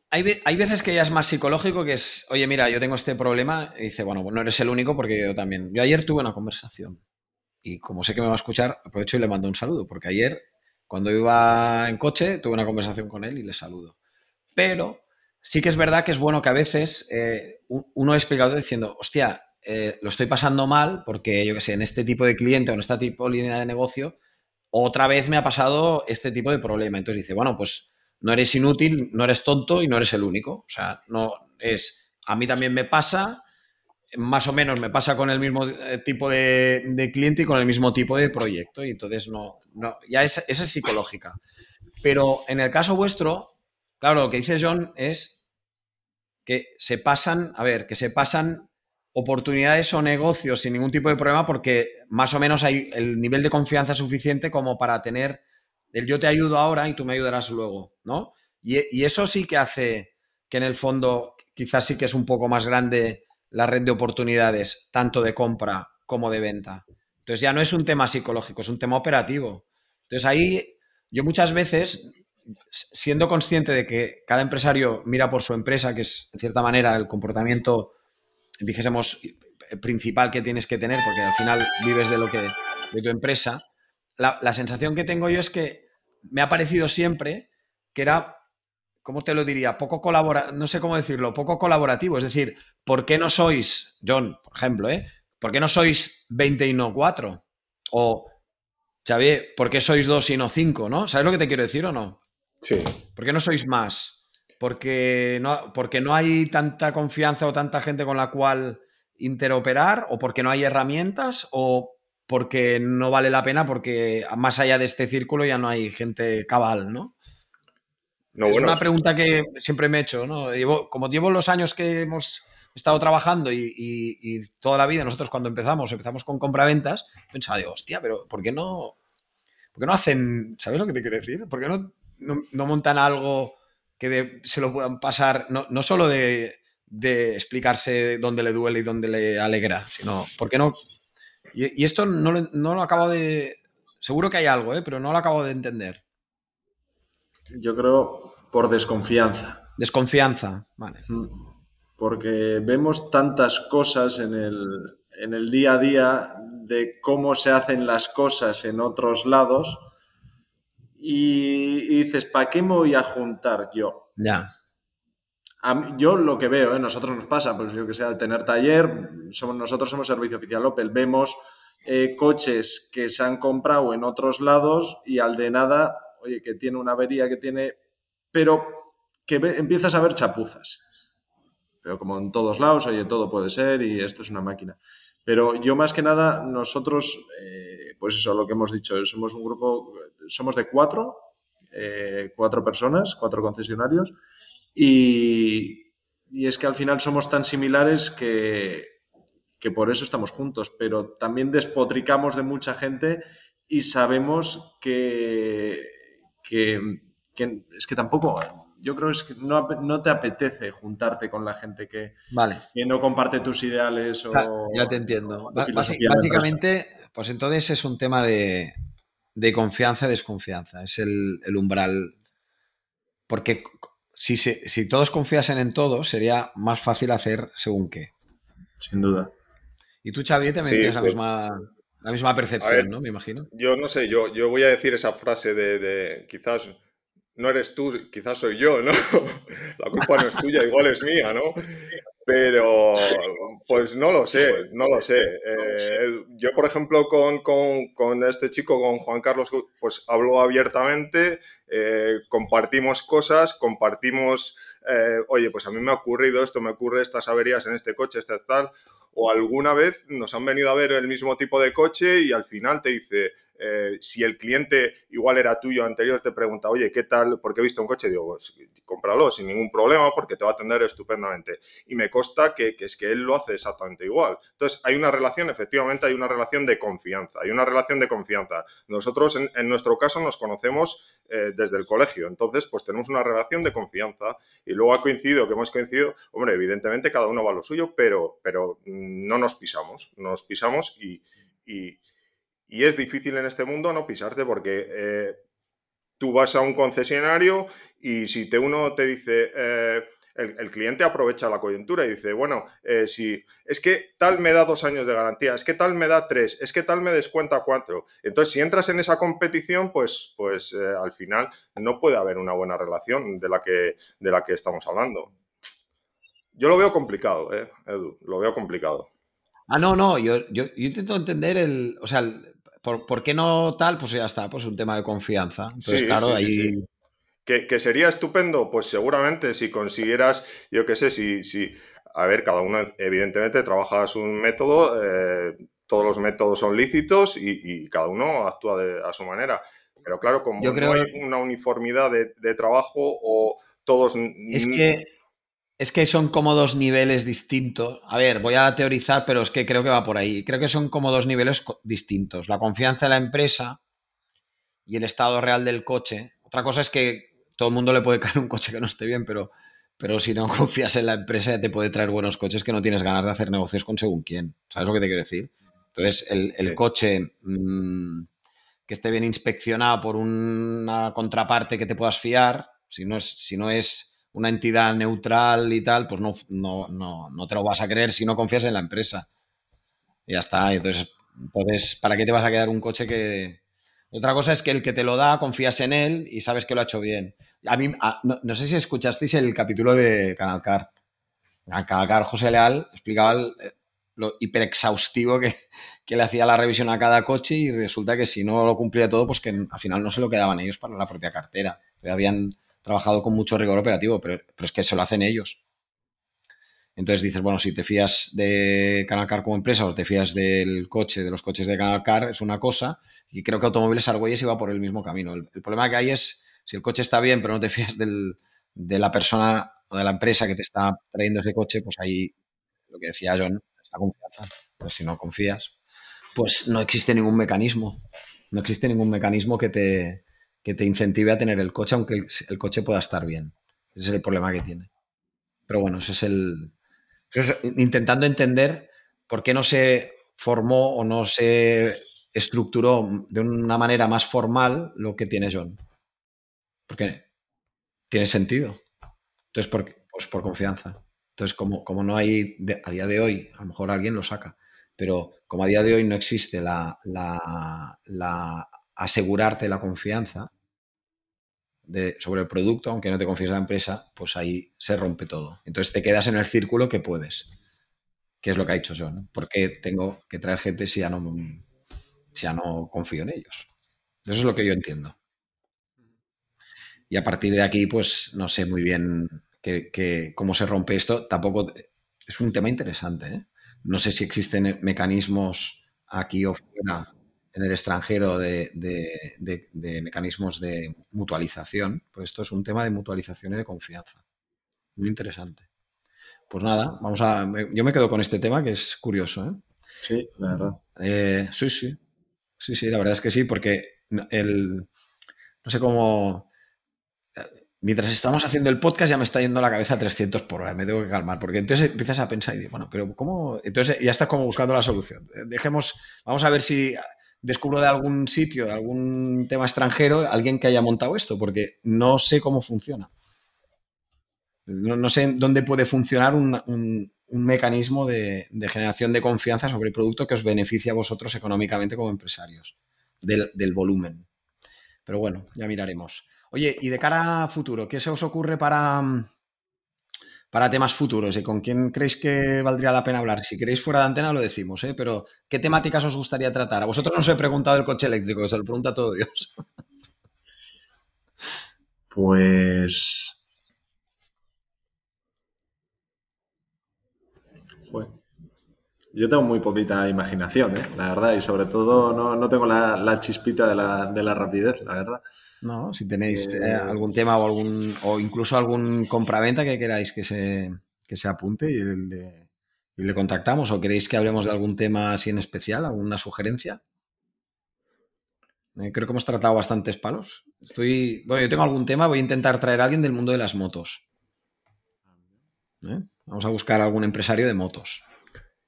hay, veces que ya es más psicológico, que es, oye, mira, yo tengo este problema, y dice, bueno, no eres el único porque yo también. Yo ayer tuve una conversación y como sé que me va a escuchar, aprovecho y le mando un saludo, porque ayer, cuando iba en coche, tuve una conversación con él y le saludo. Pero sí que es verdad que es bueno que a veces eh, uno ha explicado diciendo, hostia, eh, lo estoy pasando mal porque, yo que sé, en este tipo de cliente o en este tipo línea de negocio, otra vez me ha pasado este tipo de problema. Entonces dice, bueno, pues no eres inútil, no eres tonto y no eres el único. O sea, no es, a mí también me pasa, más o menos me pasa con el mismo eh, tipo de, cliente y con el mismo tipo de proyecto. Y entonces no, no ya es, esa es psicológica. Pero en el caso vuestro, claro, lo que dice John es que se pasan, a ver, que se pasan oportunidades o negocios sin ningún tipo de problema porque más o menos hay el nivel de confianza suficiente como para tener el yo te ayudo ahora y tú me ayudarás luego, ¿no? Y, eso sí que hace que en el fondo quizás sí que es un poco más grande la red de oportunidades, tanto de compra como de venta. Entonces ya no es un tema psicológico, es un tema operativo. Entonces ahí yo muchas veces, siendo consciente de que cada empresario mira por su empresa, que es en cierta manera el comportamiento dijésemos, principal que tienes que tener, porque al final vives de lo que, de tu empresa, la, sensación que tengo yo es que me ha parecido siempre que era, ¿cómo te lo diría? Poco colaborativo, no sé cómo decirlo, poco colaborativo. Es decir, ¿por qué no sois, John, por ejemplo, ¿eh? ¿Por qué no sois 20 y no 4? O, Xavier, ¿por qué sois 2 y no 5? ¿No? ¿Sabes lo que te quiero decir o no? Sí. ¿Por qué no sois más? Porque no, porque no hay tanta confianza o tanta gente con la cual interoperar, o porque no hay herramientas, o porque no vale la pena, porque más allá de este círculo ya no hay gente cabal, ¿no? es una pregunta que siempre me he hecho, ¿no? como llevo los años que hemos estado trabajando y, toda la vida, nosotros cuando empezamos, empezamos con compraventas, pensaba, digo, hostia, pero ¿por qué no, por qué no hacen, ¿sabes lo que te quiero decir? ¿Por qué no, no montan algo que se lo puedan pasar, no, no solo de, explicarse dónde le duele y dónde le alegra, sino, ¿por qué no? Y, esto no, lo acabo de... Seguro que hay algo, ¿eh? pero no lo acabo de entender. Yo creo por desconfianza. Desconfianza, vale. Mm. Porque vemos tantas cosas en el, en el día a día de cómo se hacen las cosas en otros lados y, dices, ¿para qué me voy a juntar yo? Ya. yo lo que veo, ¿eh? nosotros nos pasa, pues yo que sé, al tener taller, somos, nosotros somos servicio oficial Opel, vemos eh, coches que se han comprado en otros lados y al de nada, oye, que tiene una avería, que tiene... Pero que empiezas a ver chapuzas. Pero como en todos lados, oye, todo puede ser y esto es una máquina. Pero yo más que nada, nosotros, eh, pues eso, lo que hemos dicho, somos un grupo, somos de cuatro, eh, cuatro personas, cuatro concesionarios, y, y, es que al final somos tan similares que, que por eso estamos juntos, pero también despotricamos de mucha gente y sabemos que, que, que es que tampoco yo creo que no, no, te apetece juntarte con la gente que, vale. que no comparte tus ideales o... Ya, te entiendo. básicamente, pues entonces es un tema de, de confianza y desconfianza. Es el, el umbral. Porque si, se, si todos confiasen en todo, sería más fácil hacer según qué. Sin duda. Y tú, Xavi, también tienes la, pues misma, la misma percepción, ¿no? Me imagino. Yo no sé, yo, yo voy a decir esa frase de, de quizás no eres tú, quizás soy yo, ¿no? La culpa no es tuya, igual es mía, ¿no? Pero, pues no lo sé, no lo sé. Eh, yo, por ejemplo, con, con, este chico, con Juan Carlos, pues hablo abiertamente, eh, compartimos cosas, compartimos, eh, oye, pues a mí me ha ocurrido esto, me ocurre estas averías en este coche, este tal, o alguna vez nos han venido a ver el mismo tipo de coche y al final te dice, eh, si el cliente igual era tuyo anterior, te pregunta, oye, ¿qué tal? Porque he visto un coche, digo, pues, cómpralo sin ningún problema porque te va a atender estupendamente. Y me consta que, es que él lo hace exactamente igual. Entonces, hay una relación, efectivamente, hay una relación de confianza, hay una relación de confianza. Nosotros, en, nuestro caso, nos conocemos eh, desde el colegio, entonces, pues tenemos una relación de confianza y luego ha coincidido, que hemos coincidido, hombre, evidentemente cada uno va a lo suyo, pero, pero no nos pisamos, nos pisamos y y es difícil en este mundo no pisarte porque eh, tú vas a un concesionario y si te uno te dice, eh, el, cliente aprovecha la coyuntura y dice, bueno, eh, si es que tal me da dos años de garantía, es que tal me da tres, es que tal me descuenta cuatro. Entonces, si entras en esa competición, pues, pues al final no puede haber una buena relación de la que, de la que estamos hablando. Yo lo veo complicado, Edu, lo veo complicado. Ah, no, no, yo, yo, yo intento entender el, o sea, el, ¿Por, qué no tal? Pues ya está, pues un tema de confianza. Entonces, claro, ahí... ¿Que, sería estupendo? Pues seguramente si consiguieras, yo qué sé, si, si, a ver, cada uno evidentemente trabaja un método, eh, todos los métodos son lícitos y, cada uno actúa a su manera. Pero claro, como no hay una uniformidad de, de, trabajo o todos... Es que es que son como dos niveles distintos. A ver, voy a teorizar, pero es que creo que va por ahí. Creo que son como dos niveles distintos. La confianza en la empresa y el estado real del coche. Otra cosa es que todo el mundo le puede caer un coche que no esté bien, pero, pero si no confías en la empresa te puede traer buenos coches que no tienes ganas de hacer negocios con según quién. ¿Sabes lo que te quiero decir? Entonces, el, coche mmm, que esté bien inspeccionado por una contraparte que te puedas fiar, si no es, si no es una entidad neutral y tal, pues no, no, no, te lo vas a creer si no confías en la empresa. Y ya está. Entonces, entonces, ¿para qué te vas a quedar un coche que... Otra cosa es que el que te lo da, confías en él y sabes que lo ha hecho bien. A mí, no, sé si escuchasteis el capítulo de Canal Car. Canal Car, José Leal explicaba eh, lo hiperexhaustivo que, que le hacía la revisión a cada coche y resulta que si no lo cumplía todo, pues que al final no se lo quedaban ellos para la propia cartera. Habían trabajado con mucho rigor operativo, pero, es que se lo hacen ellos. Entonces dices, bueno, si te fías de Canal Car como empresa o te fías del coche, de los coches de Canal Car, es una cosa. Y creo que Automóviles Argüelles iba por el mismo camino. El, problema que hay es, si el coche está bien, pero no te fías de la persona o de la empresa que te está trayendo ese coche, pues ahí, lo que decía John, es la confianza. Pues si no confías, pues no existe ningún mecanismo. No existe ningún mecanismo que te, que te incentive a tener el coche, aunque el, coche pueda estar bien. Ese es el problema que tiene. Pero bueno, ese es el... intentando entender por qué no se formó o no se estructuró de una manera más formal lo que tiene John. Porque tiene sentido. Entonces, por, pues por confianza. Entonces, como, como no hay, a día de hoy, a lo mejor alguien lo saca, pero como a día de hoy no existe la, la, la asegurarte la confianza sobre el producto, aunque no te confíes la empresa, pues ahí se rompe todo. Entonces te quedas en el círculo que puedes, que es lo que ha dicho yo, ¿no? Porque tengo que traer gente si ya no, ya no confío en ellos. Eso es lo que yo entiendo. Y a partir de aquí, pues no sé muy bien cómo se rompe esto. Tampoco es un tema interesante. ¿eh? No sé si existen mecanismos aquí o fuera en el extranjero de, mecanismos de mutualización. Pues esto es un tema de mutualización y de confianza. Muy interesante. Pues nada, vamos a. Yo me quedo con este tema que es curioso. ¿eh? Sí, la verdad. Eh, sí, sí. Sí, sí, la verdad es que sí, porque el. No sé cómo. Mientras estamos haciendo el podcast ya me está yendo la cabeza a 300 por hora, me tengo que calmar, porque entonces empiezas a pensar y digo, bueno, pero ¿cómo? Entonces ya estás como buscando la solución. Dejemos, vamos a ver si descubro de algún sitio, de algún tema extranjero, alguien que haya montado esto, porque no sé cómo funciona. No, sé dónde puede funcionar un, mecanismo de, generación de confianza sobre el producto que os beneficie a vosotros económicamente como empresarios, del, volumen. Pero bueno, ya miraremos. Oye, y de cara a futuro, ¿qué se os ocurre para, para temas futuros? ¿Y con quién creéis que valdría la pena hablar? Si queréis fuera de antena lo decimos, ¿eh? pero ¿qué temáticas os gustaría tratar? A vosotros no os he preguntado el coche eléctrico, se lo pregunta todo Dios. Pues Yo tengo muy poquita imaginación, ¿eh? la verdad, y sobre todo no, tengo la, chispita de la, rapidez, la verdad. No, si tenéis eh, eh, algún tema o algún o incluso algún compraventa que queráis que se, se apunte y le, y le, contactamos o queréis que hablemos de algún tema así en especial, alguna sugerencia. creo que hemos tratado bastantes palos. Estoy, bueno, yo tengo algún tema, voy a intentar traer a alguien del mundo de las motos. Vamos a buscar algún empresario de motos.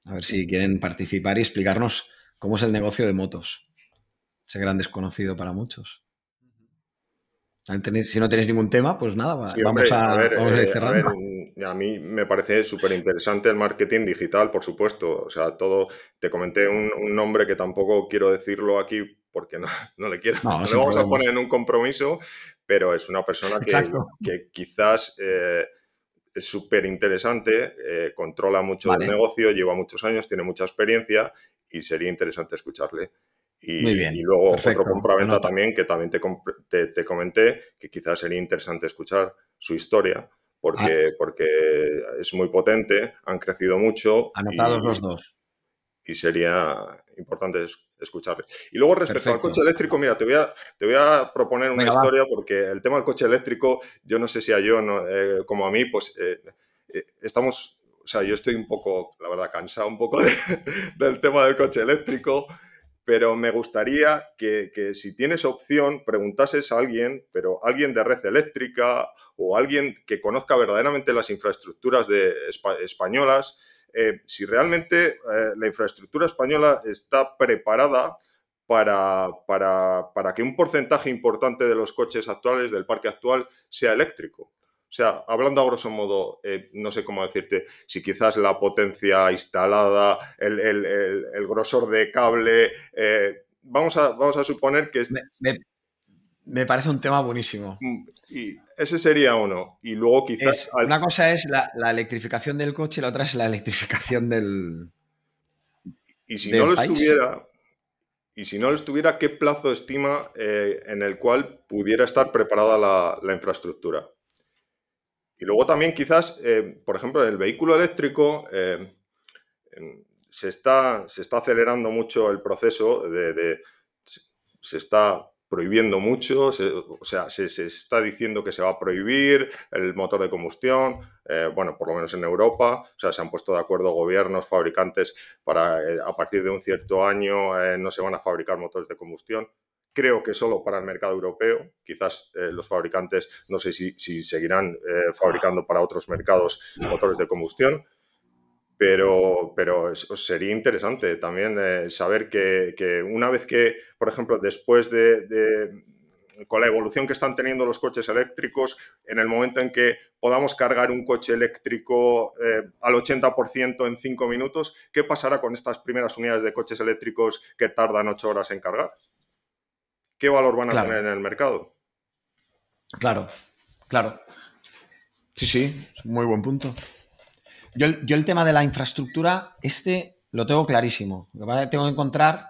A ver si quieren participar y explicarnos cómo es el negocio de motos. Ese gran desconocido para muchos. Si no tenéis ningún tema, pues nada, vamos, a, ver, eh, a, mí me parece súper interesante el marketing digital, por supuesto. O sea, todo. Te comenté un, nombre que tampoco quiero decirlo aquí porque no, le quiero. No, le vamos a poner en un compromiso, pero es una persona que, quizás. Eh, es súper interesante, eh, controla mucho el negocio, lleva muchos años, tiene mucha experiencia y sería interesante escucharle. Y, y luego otro compraventa también, que también te, te, comenté, que quizás sería interesante escuchar su historia, porque, ah. porque es muy potente, han crecido mucho. Anotados los dos. Y sería importante escucharle. Y luego respecto al coche eléctrico, mira, te voy a, te voy a proponer una historia porque el tema del coche eléctrico, yo no sé si a yo eh, como a mí, pues eh, eh, estamos, o sea, yo estoy un poco, la verdad, cansado un poco del tema del coche eléctrico, pero me gustaría que, que, si tienes opción, preguntases a alguien, pero alguien de red eléctrica o alguien que conozca verdaderamente las infraestructuras de, españolas, eh, si realmente eh, la infraestructura española está preparada para, para, que un porcentaje importante de los coches actuales, del parque actual, sea eléctrico. O sea, hablando a grosso modo, eh, no sé cómo decirte, si quizás la potencia instalada, el, grosor de cable, vamos, a, vamos a suponer que... Es... Me parece un tema buenísimo. Mm, y ese sería uno. Y luego quizás... Una cosa es la, electrificación del coche y la otra es la electrificación del... Y si no lo estuviera... Y si no lo estuviera, ¿qué plazo estima eh, en el cual pudiera estar preparada la, infraestructura? Y luego también quizás, eh, por ejemplo, el vehículo eléctrico eh, se, está, se está acelerando mucho el proceso de se está prohibiendo mucho, o sea, se, está diciendo que se va a prohibir el motor de combustión, eh, bueno, por lo menos en Europa, o sea, se han puesto de acuerdo gobiernos, fabricantes, para a partir de un cierto año no se van a fabricar motores de combustión. Creo que solo para el mercado europeo, quizás los fabricantes, no sé si, seguirán fabricando para otros mercados motores de combustión, pero, pero sería interesante también eh, saber que, una vez que, por ejemplo, después de, con la evolución que están teniendo los coches eléctricos, en el momento en que podamos cargar un coche eléctrico eh, al 80% en 5 minutos, ¿qué pasará con estas primeras unidades de coches eléctricos que tardan 8 horas en cargar? ¿Qué valor van a tener en el mercado? Claro, claro. Sí, sí, muy buen punto. Yo, el tema de la infraestructura, este lo tengo clarísimo. Tengo que encontrar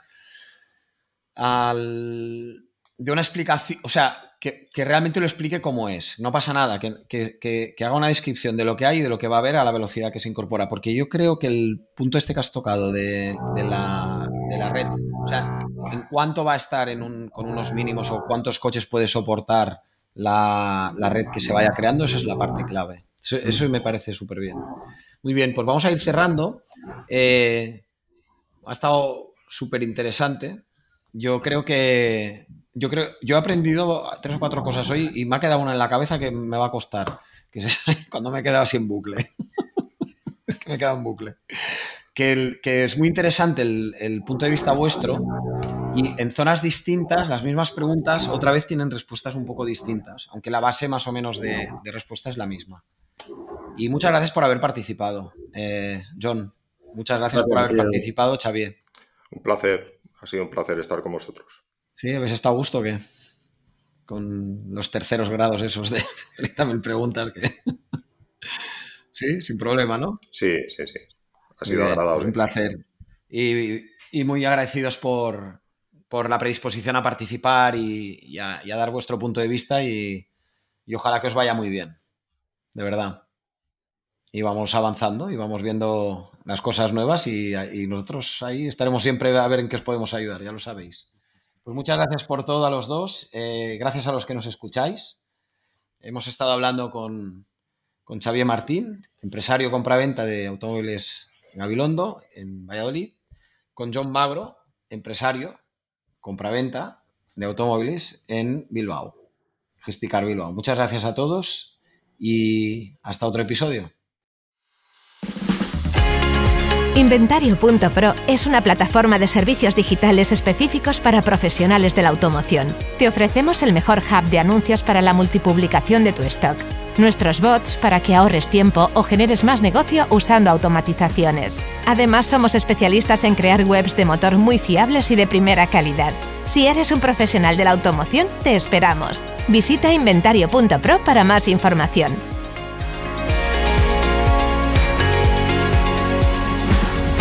de una explicación, o sea, que, realmente lo explique cómo es. No pasa nada, que, haga una descripción de lo que hay y de lo que va a haber a la velocidad que se incorpora. Porque yo creo que el punto este que has tocado de, la, red, o sea, en cuánto va a estar con unos mínimos o cuántos coches puede soportar la, red que se vaya creando, esa es la parte clave. Eso, me parece súper bien. Muy bien, pues vamos a ir cerrando. Eh, ha estado súper interesante. Yo creo que yo creo, yo he aprendido tres o cuatro cosas hoy y me ha quedado una en la cabeza que me va a costar, que es cuando me he quedado en bucle. es que me he quedado en bucle. Que, que es muy interesante el, punto de vista vuestro y en zonas distintas, las mismas preguntas otra vez tienen respuestas un poco distintas, aunque la base más o menos de, respuesta es la misma. Y muchas gracias por haber participado, eh, John. Muchas gracias, por haber participado, Xavier. Un placer, ha sido un placer estar con vosotros. Sí, ¿habéis estado a gusto que con los terceros grados esos de 30.000 preguntas que... sí, sin problema, ¿no? Sí, sí, sí. Ha sido agradable. un placer. Y, muy agradecidos por, la predisposición a participar y, a, dar vuestro punto de vista y, ojalá que os vaya muy bien. De verdad. Y vamos avanzando y vamos viendo las cosas nuevas y, y nosotros ahí estaremos siempre a ver en qué os podemos ayudar, ya lo sabéis. Pues muchas gracias por todo a los dos. Eh, gracias a los que nos escucháis. Hemos estado hablando con, con Xavier Martín, empresario compraventa de automóviles Gabilondo, en Valladolid. Con John Magro, empresario compraventa de automóviles en Bilbao. Gesticar Bilbao. Muchas gracias a todos y hasta otro episodio. Inventario.pro es una plataforma de servicios digitales específicos para profesionales de la automoción. Te ofrecemos el mejor hub de anuncios para la multipublicación de tu stock. Nuestros bots para que ahorres tiempo o generes más negocio usando automatizaciones. Además, somos especialistas en crear webs de motor muy fiables y de primera calidad. Si eres un profesional de la automoción, te esperamos. Visita inventario.pro para más información.